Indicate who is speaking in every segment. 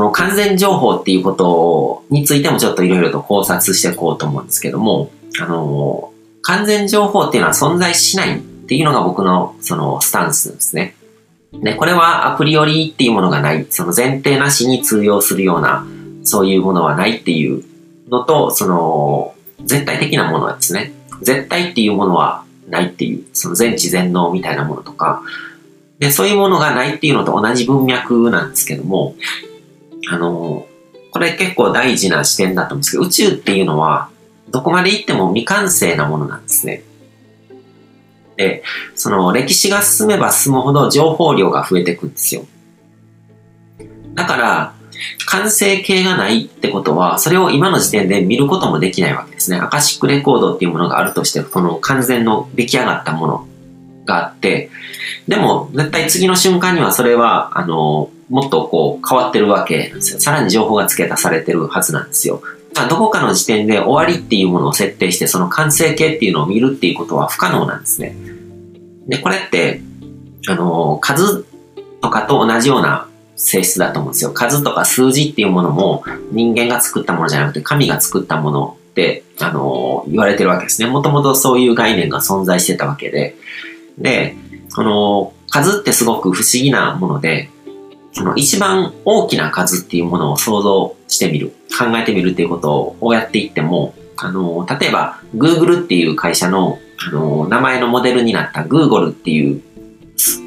Speaker 1: の完全情報っていうことについてもちょっといろいろと考察していこうと思うんですけども、あの、完全情報っていうのは存在しないっていうのが僕のそのスタンスですね。で、これはアプリよりっていうものがない、その前提なしに通用するような、そういうものはないっていうのと、その、絶対的なものはですね、絶対っていうものはないっていう、その全知全能みたいなものとか、で、そういうものがないっていうのと同じ文脈なんですけども、あの、これ結構大事な視点だと思うんですけど、宇宙っていうのは、どこまで行っても未完成なものなんですね。で、その歴史が進めば進むほど情報量が増えていくんですよ。だから、完成形がないってことは、それを今の時点で見ることもできないわけですね。アカシックレコードっていうものがあるとして、この完全の出来上がったものがあって、でも、絶対次の瞬間にはそれは、あの、もっとこう変わってるわけなんですよ。さらに情報が付け足されてるはずなんですよ。まあ、どこかの時点で終わりっていうものを設定して、その完成形っていうのを見るっていうことは不可能なんですね。で、これって、あの、数とかと同じような性質だと思うんですよ。数とか数字っていうものも人間が作ったものじゃなくて神が作ったものって、あの、言われてるわけですね。もともとそういう概念が存在してたわけで。で、この数ってすごく不思議なもので、その一番大きな数っていうものを想像してみる、考えてみるっていうことをやっていっても、あの、例えば Google っていう会社のあの、名前のモデルになった Google っていう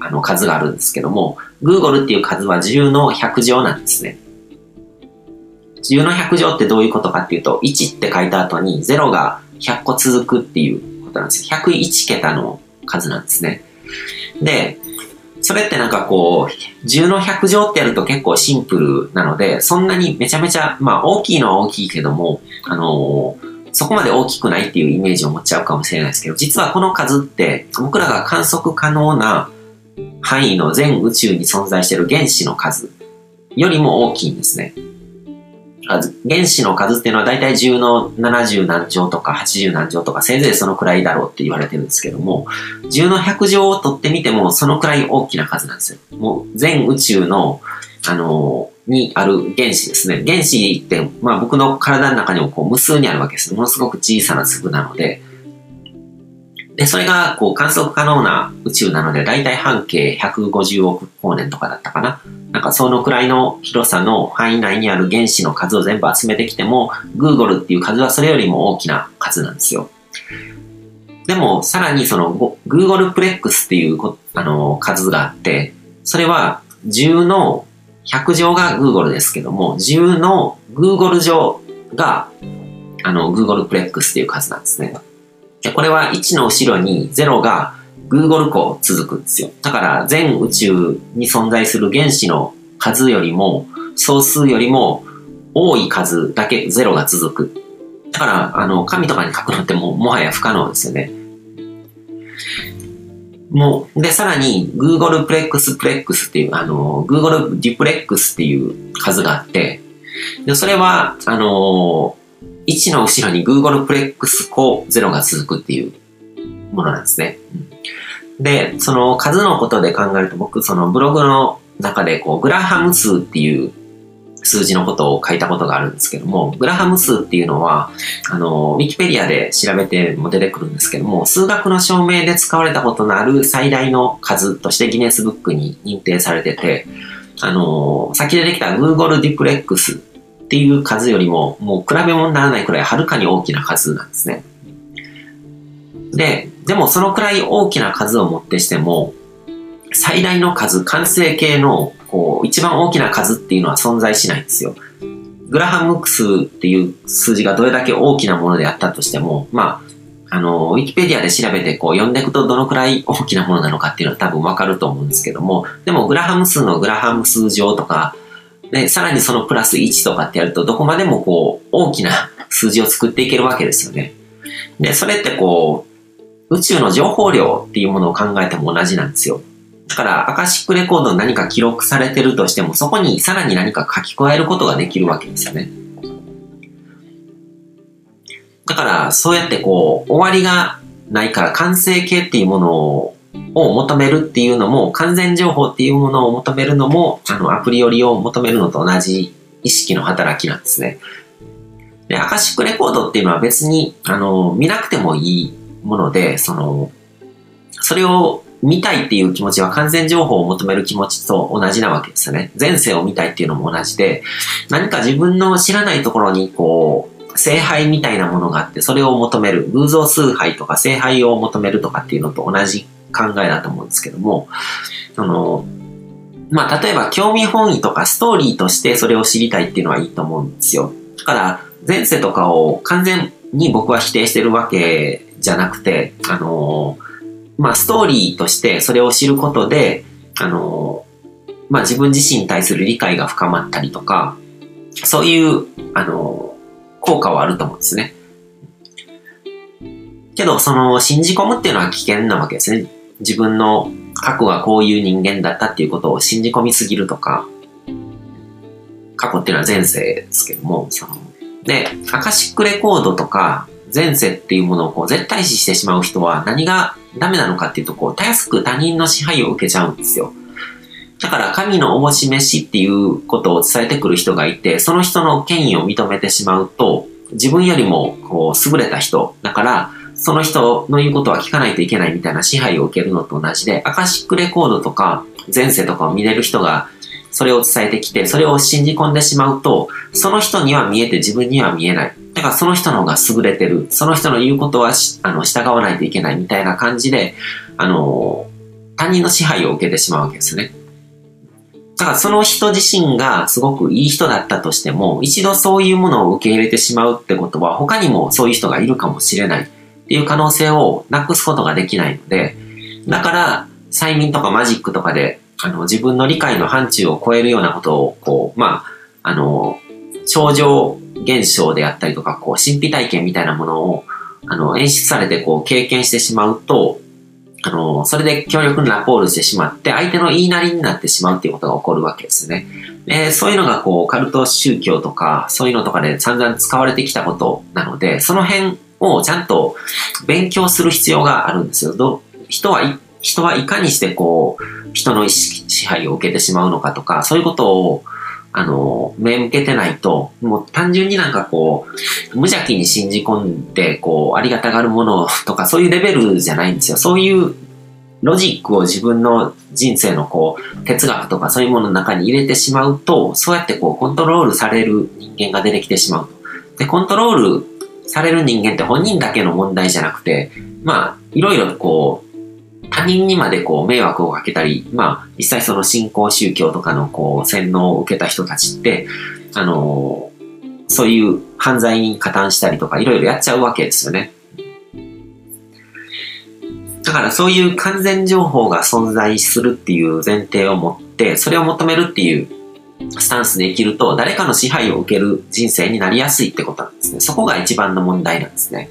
Speaker 1: あの数があるんですけども、Google っていう数は10の100乗なんですね。10の100乗ってどういうことかっていうと、1って書いた後に0が100個続くっていうことなんです。101桁の数なんですね。で、それってなんかこう、10の100乗ってやると結構シンプルなので、そんなにめちゃめちゃ、まあ大きいのは大きいけども、あのーそこまで大きくないっていうイメージを持っちゃうかもしれないですけど、実はこの数って僕らが観測可能な範囲の全宇宙に存在している原子の数よりも大きいんですね。原子の数っていうのは大体10の70何乗とか80何乗とかせいぜいそのくらいだろうって言われてるんですけども、10の100乗を取ってみてもそのくらい大きな数なんですよ。もう全宇宙の、あのにある原子ですね。原子って、まあ僕の体の中にもこう無数にあるわけです。ものすごく小さな粒なので、で、それがこう観測可能な宇宙なので、だいたい半径150億光年とかだったかな。なんかそのくらいの広さの範囲内にある原子の数を全部集めてきても、Google っていう数はそれよりも大きな数なんですよ。でも、さらにその Google プレックスっていうあの数があって、それは10の100乗が Google ですけども、10の Google 乗が、あの、Google プレックスっていう数なんですね。で、これは1の後ろに0が Google 個続くんですよ。だから全宇宙に存在する原子の数よりも、総数よりも多い数だけ0が続く。だから、あの、紙とかに書くのってももはや不可能ですよね。もう、で、さらに、Google プレックスプレックスっていう、あの、Google デュプレックスっていう数があって、で、それは、あの、1の後ろに Google プレックス個0が続くっていうものなんですね。で、その数のことで考えると僕、そのブログの中で、こう、グラハム数っていう数字のことを書いたことがあるんですけども、グラハム数っていうのは、あの、ウィキペディアで調べても出てくるんですけども、数学の証明で使われたことのある最大の数としてギネスブックに認定されてて、あの、先でできた Google ディプレックスっていう数よりも、もう比べ物にならないくらいはるかに大きな数なんですね。で、でもそのくらい大きな数をもってしても、最大の数、完成形のこう、一番大きな数っていうのは存在しないんですよ。グラハム数っていう数字がどれだけ大きなものであったとしても、まあ、あの、ウィキペディアで調べてこう読んでいくとどのくらい大きなものなのかっていうのは多分わかると思うんですけども、でもグラハム数のグラハム数上とか、で、さらにそのプラス1とかってやるとどこまでもこう大きな数字を作っていけるわけですよね。で、それってこう、宇宙の情報量っていうものを考えても同じなんですよ。だから、アカシックレコードに何か記録されてるとしても、そこにさらに何か書き加えることができるわけですよね。だから、そうやってこう、終わりがないから完成形っていうものをを求めるっていうのも、完全情報っていうものを求めるのも、あの、アプリよりを求めるのと同じ意識の働きなんですね。で、アカシックレコードっていうのは別に、あの、見なくてもいいもので、その、それを見たいっていう気持ちは完全情報を求める気持ちと同じなわけですよね。前世を見たいっていうのも同じで、何か自分の知らないところにこう、聖杯みたいなものがあって、それを求める、偶像崇拝とか聖杯を求めるとかっていうのと同じ考えだと思うんですけども、その、まあ、例えば興味本位とかストーリーとしてそれを知りたいっていうのはいいと思うんですよ。だから、前世とかを完全に僕は否定してるわけじゃなくて、あのまあ、ストーリーとしてそれを知ることで、あのまあ、自分自身に対する理解が深まったりとか、そういう、あの効果はあると思うんですね。けど、その、信じ込むっていうのは危険なわけですね。自分の過去がこういう人間だったっていうことを信じ込みすぎるとか、過去っていうのは前世ですけども、その、で、アカシックレコードとか、前世っていうものをこう絶対視してしまう人は何がダメなのかっていうと、こう、たやすく他人の支配を受けちゃうんですよ。だから神のおぼし飯っていうことを伝えてくる人がいて、その人の権威を認めてしまうと、自分よりもこう優れた人、だからその人の言うことは聞かないといけないみたいな支配を受けるのと同じで、アカシックレコードとか前世とかを見れる人がそれを伝えてきて、それを信じ込んでしまうと、その人には見えて自分には見えない。だからその人の方が優れてる。その人の言うことはあの従わないといけないみたいな感じで、あの、他人の支配を受けてしまうわけですね。だからその人自身がすごくいい人だったとしても、一度そういうものを受け入れてしまうってことは、他にもそういう人がいるかもしれないっていう可能性をなくすことができないので、だから、催眠とかマジックとかであの、自分の理解の範疇を超えるようなことを、こう、まあ、あの、超常現象であったりとか、こう、神秘体験みたいなものを、あの、演出されて、こう、経験してしまうと、あの、それで強力にラポールしてしまって、相手の言いなりになってしまうっていうことが起こるわけですね。で、そういうのが、こう、カルト宗教とか、そういうのとかで散々使われてきたことなので、その辺をちゃんと勉強する必要があるんですよ。ど人は、人はいかにしてこう、人の意識支配を受けてしまうのかとか、そういうことを、あの、目向けてないと、もう単純になんかこう、無邪気に信じ込んで、こう、ありがたがるものとか、そういうレベルじゃないんですよ。そういうロジックを自分の人生のこう、哲学とかそういうものの中に入れてしまうと、そうやってこう、コントロールされる人間が出てきてしまう。で、コントロールされる人間って本人だけの問題じゃなくて、まあ、いろいろこう、他人にまでこう迷惑をかけたり、まあ、実際その信仰宗教とかのこう洗脳を受けた人たちって、あのー、そういう犯罪に加担したりとかいろいろやっちゃうわけですよね。だからそういう完全情報が存在するっていう前提を持って、それを求めるっていうスタンスで生きると、誰かの支配を受ける人生になりやすいってことなんですね。そこが一番の問題なんですね。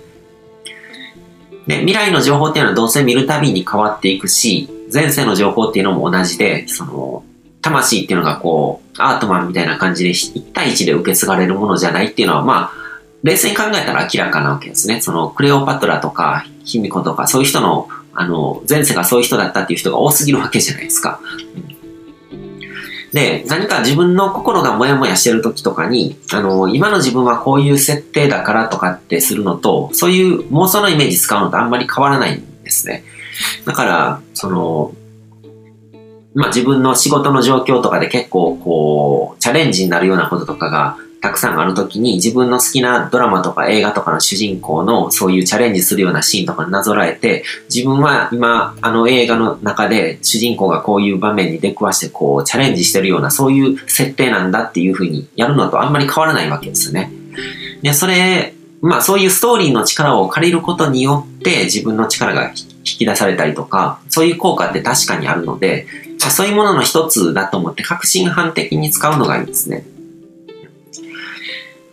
Speaker 1: で、未来の情報っていうのはどうせ見るたびに変わっていくし、前世の情報っていうのも同じで、その、魂っていうのがこう、アートマンみたいな感じで1対1で受け継がれるものじゃないっていうのは、まあ、冷静に考えたら明らかなわけですね。その、クレオパトラとか、卑弥呼とか、そういう人の、あの、前世がそういう人だったっていう人が多すぎるわけじゃないですか。で、何か自分の心がモヤモヤしてる時とかに、あの、今の自分はこういう設定だからとかってするのと、そういう妄想のイメージ使うのとあんまり変わらないんですね。だから、その、まあ、自分の仕事の状況とかで結構こう、チャレンジになるようなこととかがたくさんあるときに自分の好きなドラマとか映画とかの主人公のそういうチャレンジするようなシーンとかになぞらえて、自分は今あの映画の中で主人公がこういう場面に出くわしてこうチャレンジしてるようなそういう設定なんだっていうふうにやるのとあんまり変わらないわけですよね。で、それ、まあそういうストーリーの力を借りることによって自分の力が引き出されたりとか、そういう効果って確かにあるので、そういうものの一つだと思って確信犯的に使うのがいいですね。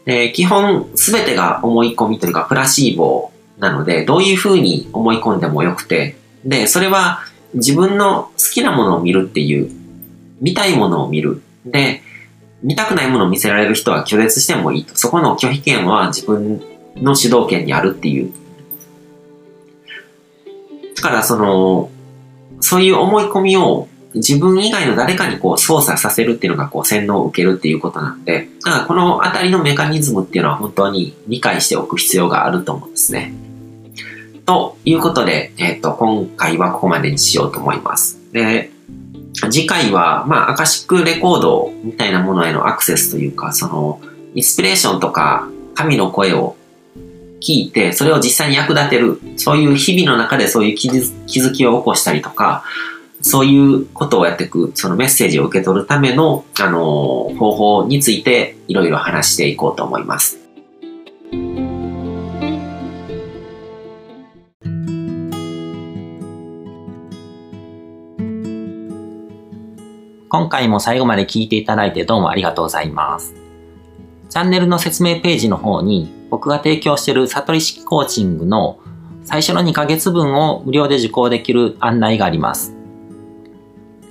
Speaker 1: で、基本すべてが思い込みというかプラシーボなので、どういうふうに思い込んでもよくて、で、それは自分の好きなものを見るっていう、見たいものを見る。で、見たくないものを見せられる人は拒絶してもいいと。そこの拒否権は自分の主導権にあるっていう。だからその、そういう思い込みを自分以外の誰かにこう操作させるっていうのがこう洗脳を受けるっていうことなんで、だからこのあたりのメカニズムっていうのは本当に理解しておく必要があると思うんですね。ということで、えっ、ー、と、今回はここまでにしようと思います。で、次回は、まあ、アカシックレコードみたいなものへのアクセスというか、その、インスピレーションとか、神の声を聞いて、それを実際に役立てる、そういう日々の中でそういう気づきを起こしたりとか、そういうことをやっていく、そのメッセージを受け取るための、あの、方法についていろいろ話していこうと思います。
Speaker 2: 今回も最後まで聞いていただいてどうもありがとうございます。チャンネルの説明ページの方に僕が提供している悟り式コーチングの最初の2ヶ月分を無料で受講できる案内があります。